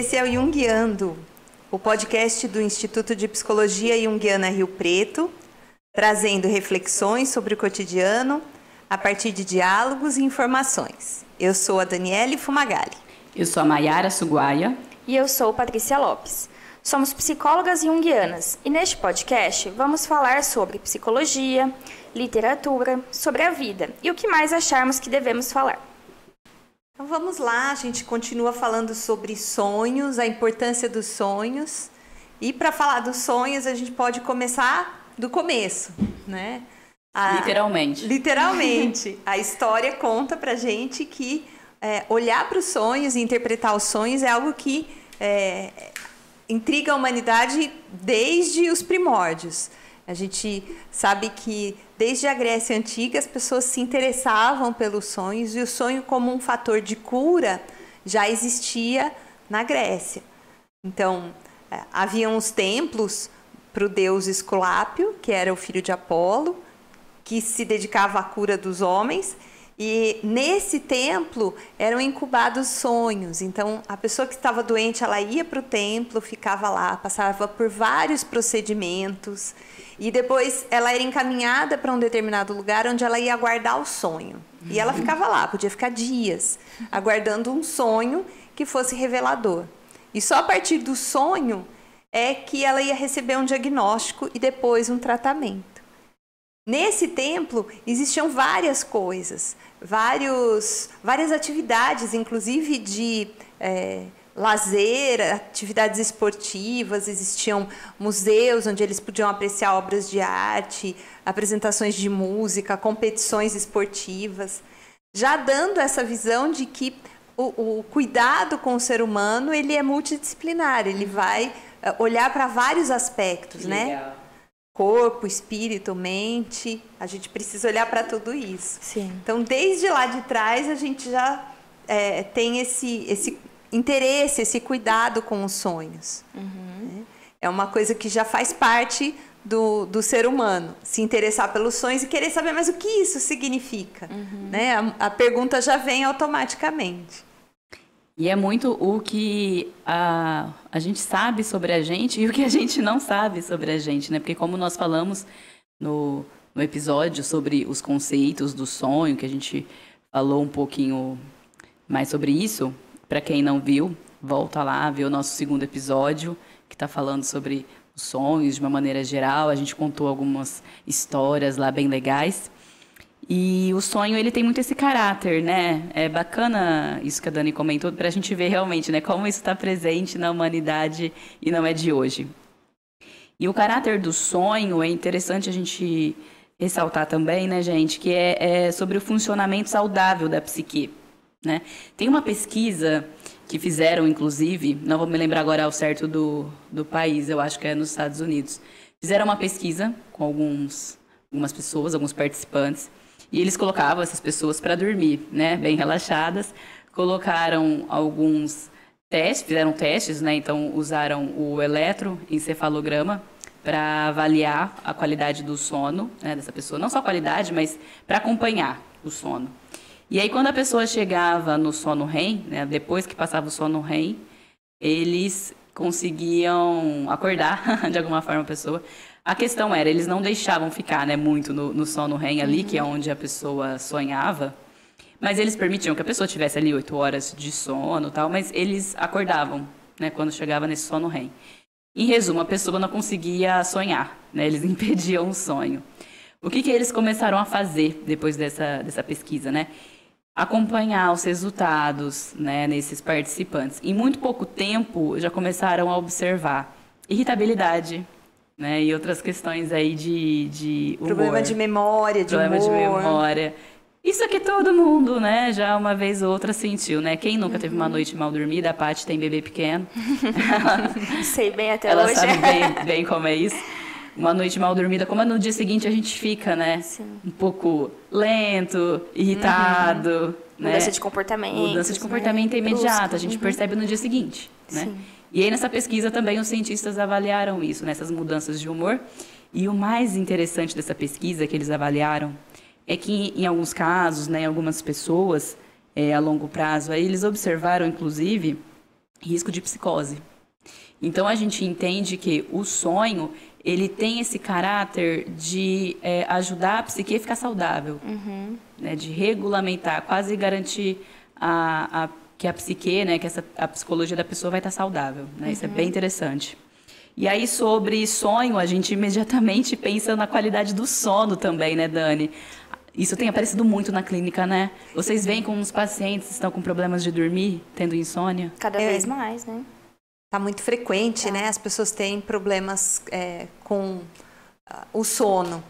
Esse é o Jungiando, o podcast do Instituto de Psicologia Jungiana Rio Preto, trazendo reflexões sobre o cotidiano a partir de diálogos e informações. Eu sou a Daniele Fumagalli. Eu sou a Maiara Suguaia. E eu sou Patrícia Lopes. Somos psicólogas junguianas e neste podcast vamos falar sobre psicologia, literatura, sobre a vida e o que mais acharmos que devemos falar. Então vamos lá, a gente continua falando sobre sonhos, a importância dos sonhos. E para falar dos sonhos, a gente pode começar do começo, né? A, literalmente. Literalmente. a história conta pra gente que é, olhar para os sonhos e interpretar os sonhos é algo que é, intriga a humanidade desde os primórdios. A gente sabe que desde a Grécia Antiga as pessoas se interessavam pelos sonhos e o sonho, como um fator de cura, já existia na Grécia. Então, é, haviam os templos para o deus Esculápio, que era o filho de Apolo, que se dedicava à cura dos homens, e nesse templo eram incubados sonhos. Então, a pessoa que estava doente, ela ia para o templo, ficava lá, passava por vários procedimentos e depois ela era encaminhada para um determinado lugar onde ela ia aguardar o sonho. E ela ficava lá, podia ficar dias, aguardando um sonho que fosse revelador. E só a partir do sonho é que ela ia receber um diagnóstico e depois um tratamento. Nesse templo existiam várias coisas, vários, várias atividades, inclusive de é, lazer, atividades esportivas, existiam museus onde eles podiam apreciar obras de arte, apresentações de música, competições esportivas, já dando essa visão de que o, o cuidado com o ser humano ele é multidisciplinar, ele vai é, olhar para vários aspectos, né? Corpo, espírito, mente. A gente precisa olhar para tudo isso. Sim. Então, desde lá de trás, a gente já é, tem esse, esse interesse, esse cuidado com os sonhos. Uhum. Né? É uma coisa que já faz parte do, do ser humano, se interessar pelos sonhos e querer saber mais o que isso significa. Uhum. Né? A, a pergunta já vem automaticamente. E é muito o que a, a gente sabe sobre a gente e o que a gente não sabe sobre a gente, né? Porque como nós falamos no, no episódio sobre os conceitos do sonho, que a gente falou um pouquinho mais sobre isso, para quem não viu, volta lá, vê o nosso segundo episódio, que está falando sobre os sonhos de uma maneira geral. A gente contou algumas histórias lá bem legais. E o sonho, ele tem muito esse caráter, né? É bacana isso que a Dani comentou, para a gente ver realmente, né? Como isso está presente na humanidade e não é de hoje. E o caráter do sonho é interessante a gente ressaltar também, né, gente? Que é, é sobre o funcionamento saudável da psique, né? Tem uma pesquisa que fizeram, inclusive, não vou me lembrar agora ao certo do, do país, eu acho que é nos Estados Unidos. Fizeram uma pesquisa com alguns, algumas pessoas, alguns participantes, e eles colocavam essas pessoas para dormir, né, bem relaxadas. Colocaram alguns testes, fizeram testes, né, então usaram o eletroencefalograma para avaliar a qualidade do sono né, dessa pessoa, não só a qualidade, mas para acompanhar o sono. E aí quando a pessoa chegava no sono REM, né, depois que passava o sono REM, eles conseguiam acordar de alguma forma a pessoa a questão era, eles não deixavam ficar né, muito no, no sono REM ali, que é onde a pessoa sonhava. Mas eles permitiam que a pessoa tivesse ali oito horas de sono tal, mas eles acordavam né, quando chegava nesse sono REM. Em resumo, a pessoa não conseguia sonhar, né, eles impediam o sonho. O que, que eles começaram a fazer depois dessa, dessa pesquisa? Né? Acompanhar os resultados né, nesses participantes. Em muito pouco tempo, já começaram a observar irritabilidade, né? E outras questões aí de, de humor. Problema de memória, de Problema humor. de memória. Isso aqui todo mundo, né? Já uma vez ou outra sentiu, né? Quem nunca teve uma uhum. noite mal dormida? A Paty tem bebê pequeno. Sei bem até ela hoje. Ela sabe bem, bem como é isso. Uma noite mal dormida, como é no dia seguinte a gente fica, né? Sim. Um pouco lento, irritado. Uhum. Né? Mudança de comportamento. Mudança de comportamento né? é imediata, a gente uhum. percebe no dia seguinte, né? Sim. E aí nessa pesquisa também os cientistas avaliaram isso, nessas mudanças de humor. E o mais interessante dessa pesquisa que eles avaliaram é que em alguns casos, né, em algumas pessoas é, a longo prazo, aí eles observaram inclusive risco de psicose. Então a gente entende que o sonho ele tem esse caráter de é, ajudar a psique a ficar saudável, uhum. né, de regulamentar, quase garantir a, a, que a psique, né, que essa, a psicologia da pessoa vai estar saudável. Né, uhum. Isso é bem uhum. interessante. E aí, sobre sonho, a gente imediatamente pensa na qualidade do sono também, né, Dani? Isso tem aparecido muito na clínica, né? Vocês veem como os pacientes estão com problemas de dormir, tendo insônia? Cada é. vez mais, né? Está muito frequente, tá. né? As pessoas têm problemas é, com uh, o sono.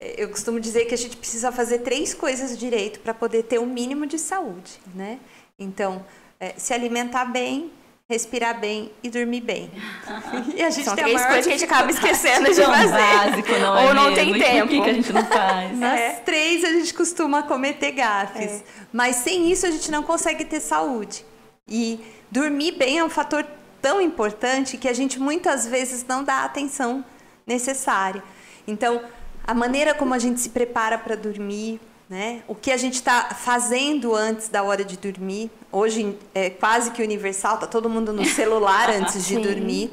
É, eu costumo dizer que a gente precisa fazer três coisas direito para poder ter o um mínimo de saúde, né? Então, é, se alimentar bem, respirar bem e dormir bem. E a gente São tem três coisas que a gente acaba esquecendo de fazer. Básico, não é Ou não tem tempo. Que, a gente não faz? Nas é. três a gente costuma cometer gafes. É. Mas sem isso a gente não consegue ter saúde. E dormir bem é um fator tão importante que a gente muitas vezes não dá a atenção necessária. Então, a maneira como a gente se prepara para dormir, né? O que a gente está fazendo antes da hora de dormir. Hoje é quase que universal, tá todo mundo no celular antes de dormir.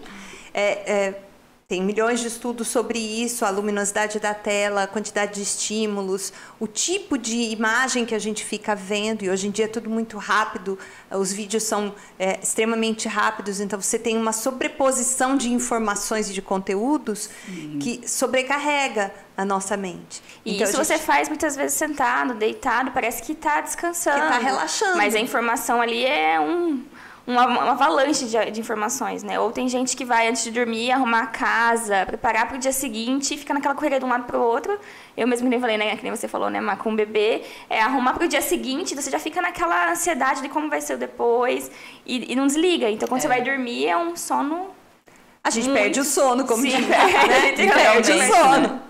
É, é, tem milhões de estudos sobre isso, a luminosidade da tela, a quantidade de estímulos, o tipo de imagem que a gente fica vendo, e hoje em dia é tudo muito rápido, os vídeos são é, extremamente rápidos, então você tem uma sobreposição de informações e de conteúdos Sim. que sobrecarrega a nossa mente. E então, isso gente... você faz muitas vezes sentado, deitado, parece que está descansando. Que está relaxando. Mas a informação ali é um uma, uma avalanche de, de, informações, né? Ou tem gente que vai antes de dormir arrumar a casa, preparar para o dia seguinte e fica naquela correria de um lado para o outro. Eu mesmo nem falei, né? Que nem você falou, né? Com um bebê, é arrumar para o dia seguinte, você já fica naquela ansiedade de como vai ser o depois e, e não desliga. Então, quando é. você vai dormir, é um sono. A gente muito... perde o sono, como Sim, diz, né? perde o sono.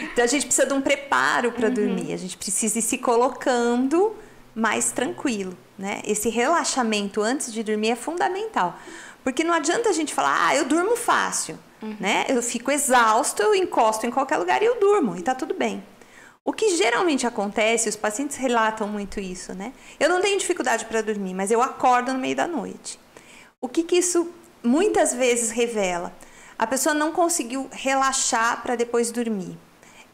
Então, a gente precisa de um preparo para uhum. dormir. A gente precisa ir se colocando mais tranquilo. Né? Esse relaxamento antes de dormir é fundamental. Porque não adianta a gente falar, ah, eu durmo fácil. Uhum. Né? Eu fico exausto, eu encosto em qualquer lugar e eu durmo, e está tudo bem. O que geralmente acontece, os pacientes relatam muito isso, né? Eu não tenho dificuldade para dormir, mas eu acordo no meio da noite. O que, que isso muitas vezes revela? A pessoa não conseguiu relaxar para depois dormir.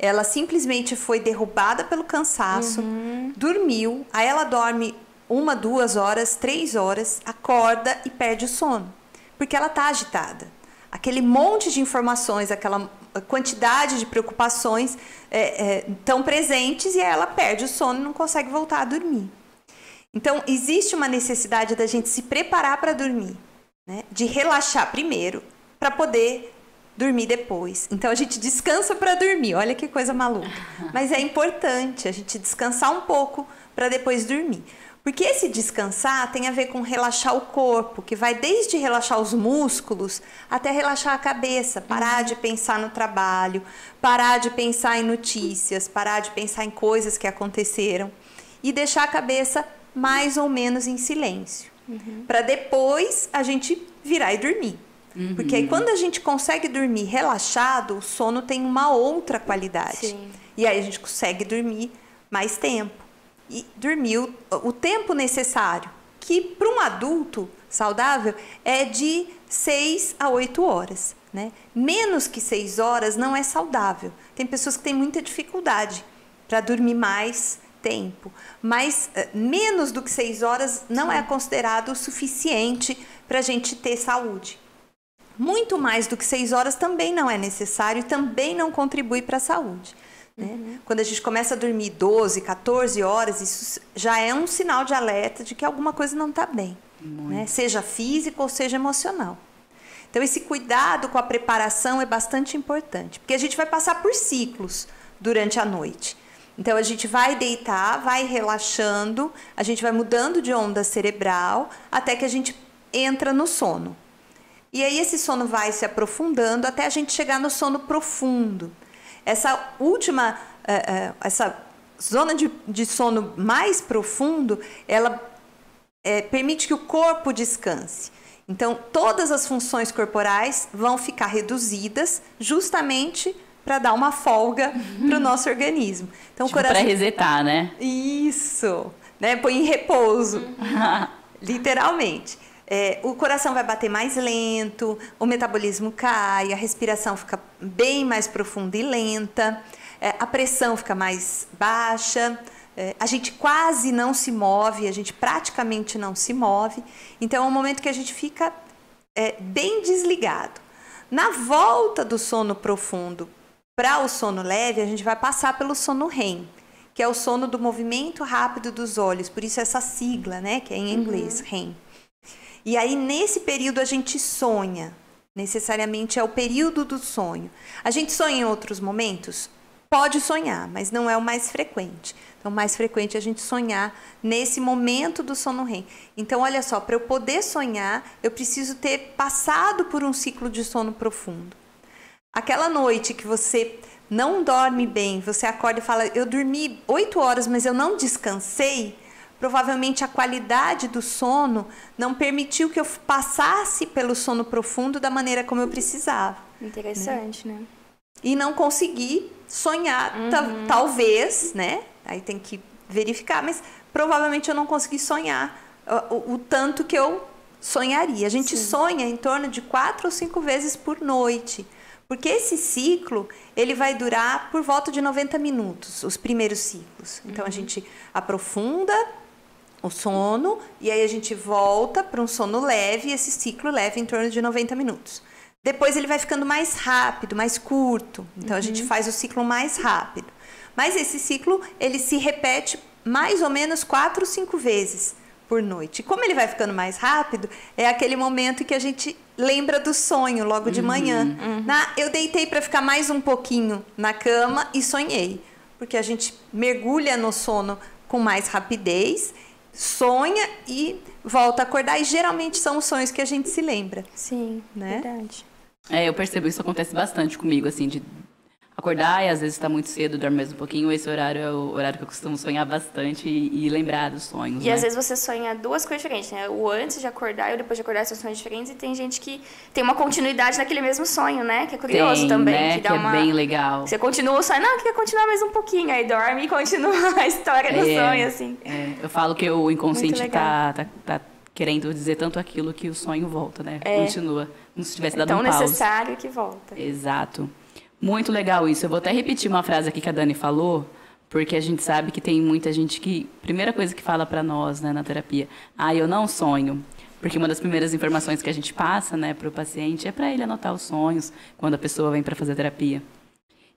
Ela simplesmente foi derrubada pelo cansaço, uhum. dormiu, aí ela dorme uma, duas horas, três horas, acorda e perde o sono, porque ela está agitada. Aquele monte de informações, aquela quantidade de preocupações estão é, é, presentes e ela perde o sono e não consegue voltar a dormir. Então, existe uma necessidade da gente se preparar para dormir, né? de relaxar primeiro, para poder dormir depois. Então, a gente descansa para dormir, olha que coisa maluca. Mas é importante a gente descansar um pouco para depois dormir. Porque esse descansar tem a ver com relaxar o corpo, que vai desde relaxar os músculos até relaxar a cabeça, parar uhum. de pensar no trabalho, parar de pensar em notícias, parar de pensar em coisas que aconteceram e deixar a cabeça mais ou menos em silêncio. Uhum. Para depois a gente virar e dormir. Uhum. Porque aí quando a gente consegue dormir relaxado, o sono tem uma outra qualidade. Sim. E aí a gente consegue dormir mais tempo e dormiu o tempo necessário, que para um adulto saudável é de 6 a 8 horas. Né? Menos que 6 horas não é saudável. Tem pessoas que têm muita dificuldade para dormir mais tempo, mas uh, menos do que 6 horas não é considerado o suficiente para a gente ter saúde. Muito mais do que 6 horas também não é necessário e também não contribui para a saúde. Né? Uhum. Quando a gente começa a dormir 12, 14 horas, isso já é um sinal de alerta de que alguma coisa não está bem, né? seja físico ou seja emocional. Então, esse cuidado com a preparação é bastante importante, porque a gente vai passar por ciclos durante a noite. Então, a gente vai deitar, vai relaxando, a gente vai mudando de onda cerebral até que a gente entra no sono. E aí, esse sono vai se aprofundando até a gente chegar no sono profundo. Essa última, é, é, essa zona de, de sono mais profundo, ela é, permite que o corpo descanse. Então, todas as funções corporais vão ficar reduzidas justamente para dar uma folga para o nosso organismo. Então, tipo coração... para resetar, né? Isso, né? Põe em repouso, literalmente. É, o coração vai bater mais lento, o metabolismo cai, a respiração fica bem mais profunda e lenta, é, a pressão fica mais baixa, é, a gente quase não se move, a gente praticamente não se move. Então é um momento que a gente fica é, bem desligado. Na volta do sono profundo para o sono leve, a gente vai passar pelo sono REM, que é o sono do movimento rápido dos olhos, por isso essa sigla, né, que é em inglês, uhum. REM. E aí, nesse período, a gente sonha. Necessariamente é o período do sonho. A gente sonha em outros momentos? Pode sonhar, mas não é o mais frequente. Então, mais frequente é a gente sonhar nesse momento do sono REM. Então, olha só, para eu poder sonhar, eu preciso ter passado por um ciclo de sono profundo. Aquela noite que você não dorme bem, você acorda e fala: Eu dormi oito horas, mas eu não descansei provavelmente a qualidade do sono não permitiu que eu passasse pelo sono profundo da maneira como eu precisava. Interessante, né? né? E não consegui sonhar, uhum. talvez, né? Aí tem que verificar, mas provavelmente eu não consegui sonhar o, o tanto que eu sonharia. A gente Sim. sonha em torno de quatro ou cinco vezes por noite. Porque esse ciclo, ele vai durar por volta de 90 minutos, os primeiros ciclos. Então, uhum. a gente aprofunda o sono e aí a gente volta para um sono leve e esse ciclo leve em torno de 90 minutos. Depois ele vai ficando mais rápido, mais curto. Então uhum. a gente uhum. faz o ciclo mais rápido. Mas esse ciclo ele se repete mais ou menos quatro, cinco vezes por noite. E como ele vai ficando mais rápido, é aquele momento que a gente lembra do sonho logo de uhum. manhã. Uhum. Na, eu deitei para ficar mais um pouquinho na cama e sonhei, porque a gente mergulha no sono com mais rapidez sonha e volta a acordar. E geralmente são os sonhos que a gente se lembra. Sim, né? verdade. É, eu percebo isso acontece bastante comigo, assim, de acordar e às vezes está muito cedo, dorme mais um pouquinho. Esse horário é o horário que eu costumo sonhar bastante e, e lembrar dos sonhos. E né? às vezes você sonha duas coisas diferentes, né? O antes de acordar e o depois de acordar são sonhos diferentes. E tem gente que tem uma continuidade naquele mesmo sonho, né? Que é curioso tem, também. Né? Que, dá que é uma... bem legal. Você continua o sonho, não, quer continuar mais um pouquinho. Aí dorme e continua a história do é, sonho, assim. É. Eu falo que o inconsciente tá, tá, tá querendo dizer tanto aquilo que o sonho volta, né? É. Continua. Como se tivesse dado é tão um necessário que volta. Exato. Muito legal isso. Eu vou até repetir uma frase aqui que a Dani falou, porque a gente sabe que tem muita gente que primeira coisa que fala para nós, né, na terapia, ah, eu não sonho. Porque uma das primeiras informações que a gente passa, né, para o paciente é para ele anotar os sonhos quando a pessoa vem para fazer terapia.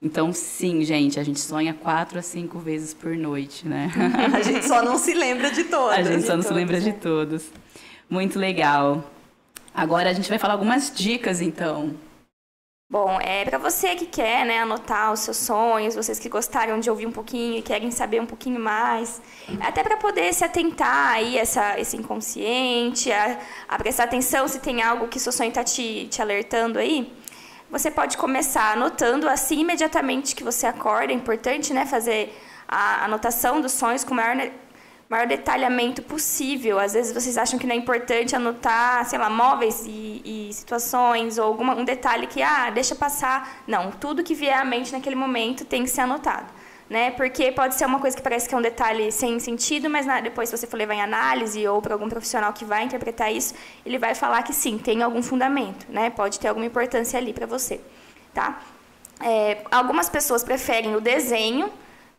Então, sim, gente, a gente sonha quatro a cinco vezes por noite, né? a gente só não se lembra de todos. A gente só não todos, se lembra é. de todos. Muito legal. Agora a gente vai falar algumas dicas, então, Bom, é para você que quer, né, anotar os seus sonhos, vocês que gostaram de ouvir um pouquinho e querem saber um pouquinho mais, até para poder se atentar aí essa esse inconsciente, a, a, prestar atenção se tem algo que seu sonho está te, te alertando aí. Você pode começar anotando assim imediatamente que você acorda. É importante, né, fazer a anotação dos sonhos com maior maior detalhamento possível. Às vezes vocês acham que não é importante anotar, sei lá, móveis e, e situações ou algum um detalhe que, ah, deixa passar. Não, tudo que vier à mente naquele momento tem que ser anotado. Né? Porque pode ser uma coisa que parece que é um detalhe sem sentido, mas na, depois, se você for levar em análise ou para algum profissional que vai interpretar isso, ele vai falar que sim, tem algum fundamento, né? Pode ter alguma importância ali para você, tá? É, algumas pessoas preferem o desenho,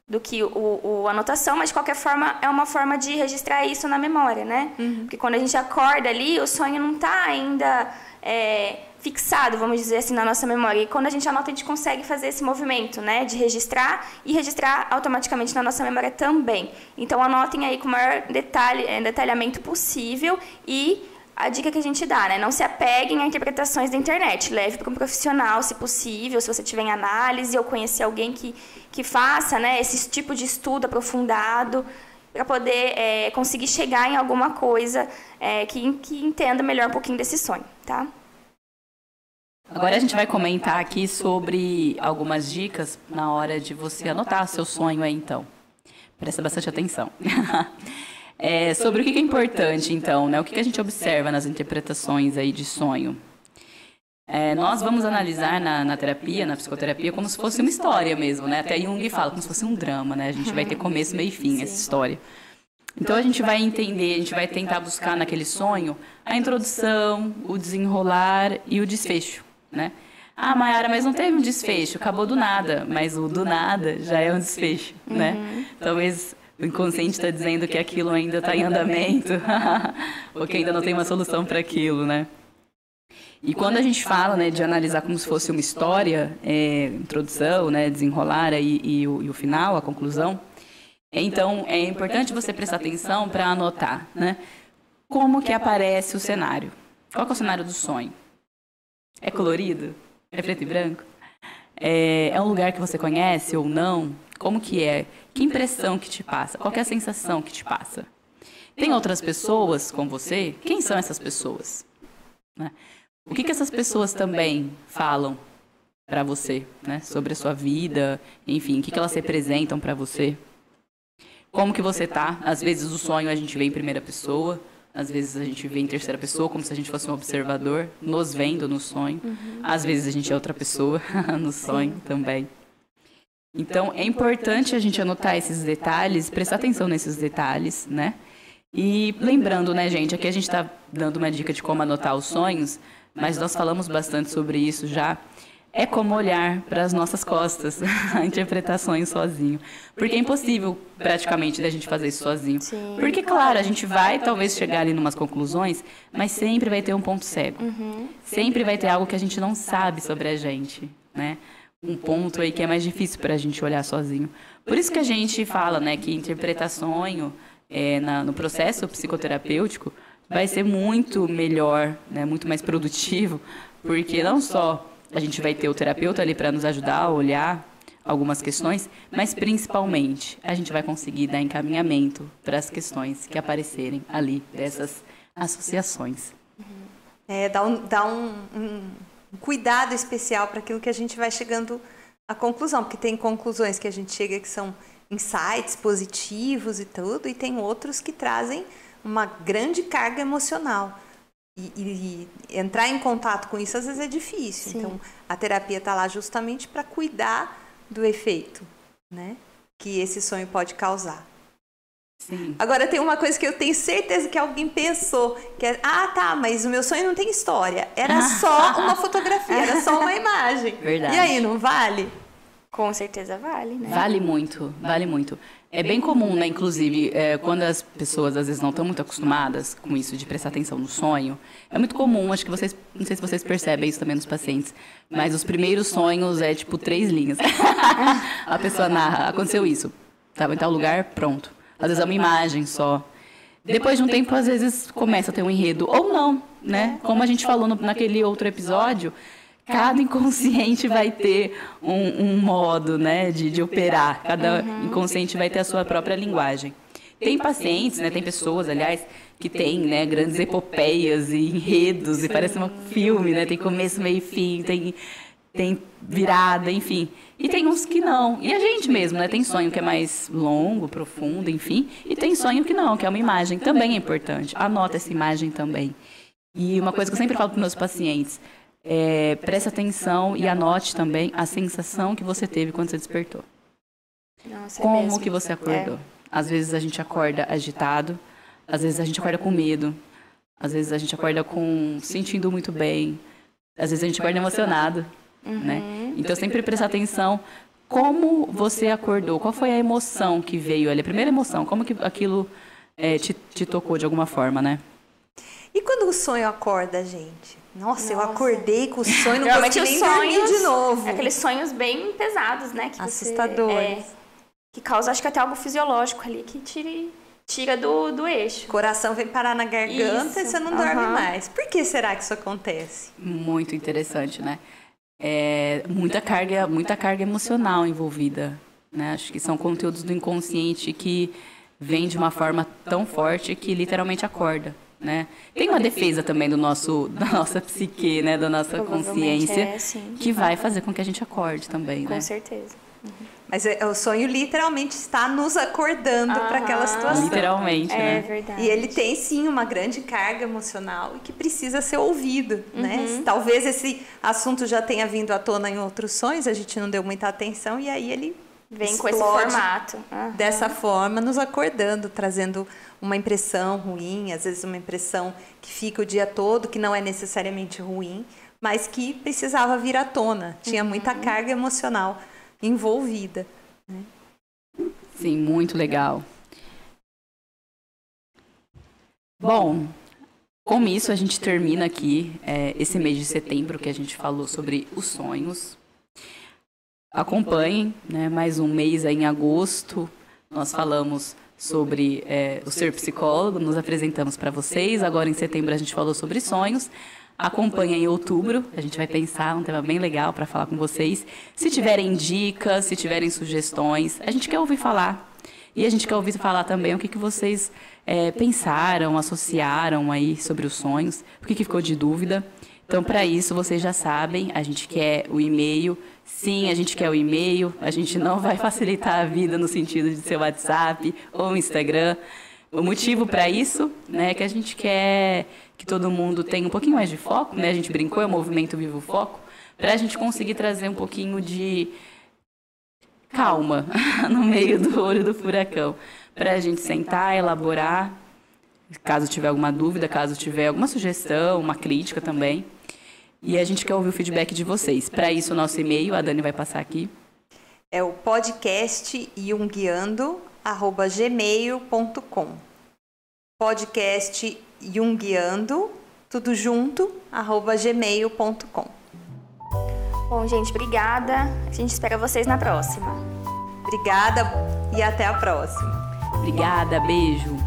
do que o, o, anotação, mas de qualquer forma é uma forma de registrar isso na memória, né? Uhum. Porque quando a gente acorda ali, o sonho não está ainda é, fixado, vamos dizer assim, na nossa memória. E quando a gente anota, a gente consegue fazer esse movimento, né? De registrar e registrar automaticamente na nossa memória também. Então anotem aí com o maior detalhe, é, detalhamento possível e a dica que a gente dá, né? Não se apeguem a interpretações da internet. Leve para um profissional, se possível, se você tiver em análise ou conhecer alguém que, que faça né, esse tipo de estudo aprofundado para poder é, conseguir chegar em alguma coisa é, que, que entenda melhor um pouquinho desse sonho, tá? Agora a gente vai comentar aqui sobre algumas dicas na hora de você anotar seu sonho aí, então. Presta bastante atenção. É, sobre o que é importante, então, né? O que a gente observa nas interpretações aí de sonho? É, nós vamos analisar na, na, terapia, na psicoterapia, como se fosse uma história mesmo, né? Até Jung fala como se fosse um drama, né? A gente vai ter começo, meio e fim essa história. Então a gente vai entender, a gente vai tentar buscar naquele sonho a introdução, o desenrolar e o desfecho, né? Ah, Mayara, mas não teve um desfecho, acabou do nada. Mas o do nada já é um desfecho, né? Uhum. Talvez o inconsciente está dizendo que aquilo ainda está em andamento, ou que ainda não tem uma solução para aquilo, né? E quando a gente fala né, de analisar como se fosse uma história, é, introdução, né, desenrolar e, e, o, e o final, a conclusão, então é importante você prestar atenção para anotar, né? Como que aparece o cenário? Qual é o cenário do sonho? É colorido? É preto e branco? É, é um lugar que você conhece ou não? Como que é? Que impressão que te passa? Qual é a sensação que te passa? Tem outras pessoas com você? Quem são essas pessoas? Né? O que, que essas pessoas também falam para você, né? Sobre a sua vida, enfim, o que, que elas representam para você? Como que você tá? Às vezes o sonho a gente vê em primeira pessoa, às vezes a gente vê em terceira pessoa, como se a gente fosse um observador, nos vendo no sonho. Uhum. Às vezes a gente é outra pessoa no sonho também. Então é importante a gente anotar esses detalhes, prestar atenção nesses detalhes, né? E lembrando, né, gente, aqui a gente está dando uma dica de como anotar os sonhos, mas nós falamos bastante sobre isso já. É como olhar para as nossas costas, interpretações sozinho. Porque é impossível, praticamente, da gente fazer isso sozinho. Sim. Porque, claro, a gente vai talvez chegar ali em umas conclusões, mas sempre vai ter um ponto cego. Uhum. Sempre vai ter algo que a gente não sabe sobre a gente, né? Um ponto aí que é mais difícil para a gente olhar sozinho. Por isso que a gente fala, né, que interpretar sonho é, na, no processo psicoterapêutico vai ser muito melhor, né, muito mais produtivo, porque não só a gente vai ter o terapeuta ali para nos ajudar a olhar algumas questões, mas principalmente a gente vai conseguir dar encaminhamento para as questões que aparecerem ali dessas associações. É, dá um, dá um, um cuidado especial para aquilo que a gente vai chegando à conclusão, porque tem conclusões que a gente chega que são insights positivos e tudo, e tem outros que trazem uma grande carga emocional. E, e, e, entrar em contato com isso às vezes é difícil. Sim. Então, a terapia está lá justamente para cuidar do efeito, né? Que esse sonho pode causar. Sim. Agora tem uma coisa que eu tenho certeza que alguém pensou, que é, ah, tá, mas o meu sonho não tem história. Era só uma fotografia, era só uma imagem. Verdade. E aí, não vale? Com certeza vale, né? Vale muito, vale muito. É bem comum, né, inclusive, é, quando as pessoas às vezes não estão muito acostumadas com isso de prestar atenção no sonho, é muito comum, acho que vocês, não sei se vocês percebem isso também nos pacientes, mas os primeiros sonhos é tipo três linhas. a pessoa narra, aconteceu isso, estava em tal lugar, pronto. Às vezes é uma imagem só. Depois de um tempo, às vezes começa a ter um enredo, ou não, né? Como a gente falou no, naquele outro episódio, cada inconsciente vai ter um, um modo né, de, de operar, cada uhum. inconsciente vai ter a sua própria linguagem. Tem pacientes, né, tem pessoas, aliás, que têm né, grandes epopeias e enredos, e parece um filme, né, tem começo, meio e fim, tem, tem virada, enfim. E tem uns que não. E a gente mesmo, né? Tem sonho que é mais longo, profundo, enfim. E tem sonho que não, que é uma imagem. Também é importante. Anota essa imagem também. E uma coisa que eu sempre falo para meus pacientes, é, preste atenção e anote também a sensação que você teve quando você despertou. Nossa, é Como é que você acordou? É. Às vezes a gente acorda agitado, às vezes a gente acorda com medo, às vezes a gente acorda com sentindo muito bem, às vezes a gente acorda emocionado, uhum. né? Então sempre prestar atenção como você acordou, qual foi a emoção que veio ali, a primeira emoção, como que aquilo é, te, te tocou de alguma forma, né? E quando o sonho acorda, gente? Nossa, Nossa. eu acordei com o sonho, não consegui nem sonhos, de novo. Aqueles sonhos bem pesados, né? Que Assustadores. Você, é, que causa, acho que até algo fisiológico ali, que tire, tira do, do eixo. O coração vem parar na garganta isso. e você não uhum. dorme mais. Por que será que isso acontece? Muito interessante, né? É, muita carga, muita carga emocional envolvida, né? Acho que são conteúdos do inconsciente que vêm de uma forma tão forte que literalmente acorda né? Tem uma defesa também do nosso, da nossa psique, né? Da nossa consciência, é, que vai fazer com que a gente acorde também, com né? Com certeza. Uhum. Mas é, o sonho literalmente está nos acordando para aquela situação. Literalmente, é, né? É verdade. E ele tem sim uma grande carga emocional e que precisa ser ouvido, né? uhum. né? Talvez esse assunto já tenha vindo à tona em outros sonhos, a gente não deu muita atenção e aí ele vem com esse formato uhum. dessa forma, nos acordando, trazendo uma impressão ruim, às vezes uma impressão que fica o dia todo, que não é necessariamente ruim, mas que precisava vir à tona. Tinha uhum. muita carga emocional envolvida. Né? Sim, muito legal. Bom, com isso a gente termina aqui é, esse mês de setembro que a gente falou sobre os sonhos. Acompanhem, né, mais um mês em agosto. Nós falamos sobre é, o ser psicólogo, nos apresentamos para vocês. Agora em setembro a gente falou sobre sonhos. Acompanhe em outubro, a gente vai pensar um tema bem legal para falar com vocês. Se tiverem dicas, se tiverem sugestões, a gente quer ouvir falar. E a gente quer ouvir falar também o que, que vocês é, pensaram, associaram aí sobre os sonhos, o que, que ficou de dúvida. Então, para isso, vocês já sabem, a gente quer o e-mail. Sim, a gente quer o e-mail. A gente não vai facilitar a vida no sentido de ser WhatsApp ou Instagram. O motivo para isso né, é que a gente quer que todo mundo tenha um pouquinho mais de foco, né? A gente brincou, é o movimento Vivo Foco, para a gente conseguir trazer um pouquinho de calma no meio do olho do furacão, para a gente sentar, elaborar, caso tiver alguma dúvida, caso tiver alguma sugestão, uma crítica também. E a gente quer ouvir o feedback de vocês. Para isso, o nosso e-mail, a Dani vai passar aqui. É o podcast junguiando@gmail.com. Podcast junguiando, tudo junto, arroba gmail.com. Bom, gente, obrigada. A gente espera vocês na próxima. Obrigada e até a próxima. Obrigada, beijo.